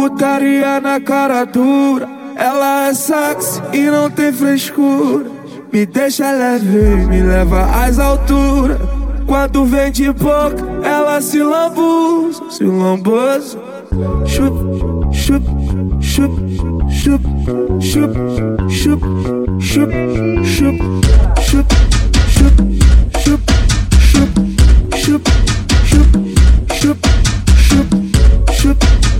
Putaria na cara dura, ela é sexy e não tem frescura. Me deixa leve, me leva às alturas. Quando vem de boca, ela se lambuza, se lambuza. Chup, chup, chup, chup, chup, chup, chup, chup, chup, chup, chup, chup, chup, chup, chup. Feitiçaria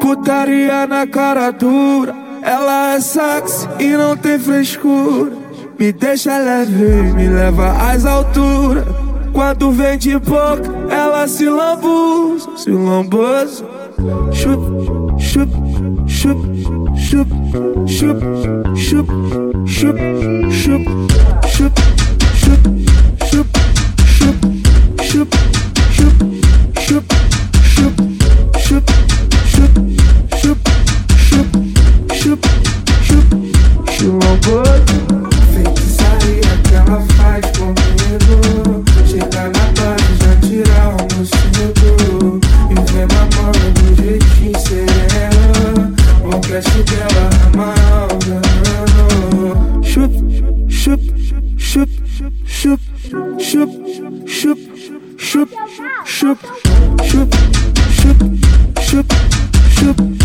Putaria na cara dura, ela é sexy e não tem frescura. Me deixa leve, me leva às alturas. Quando vem de boca, ela se lambuza, se lambuza. Shoop, shoop, shoop, shoop, shoop, shoop, shoop, shoop, shoop. shoop. shoop, shoop, shoop, shoop, shoop, shoop, shoop, shoop.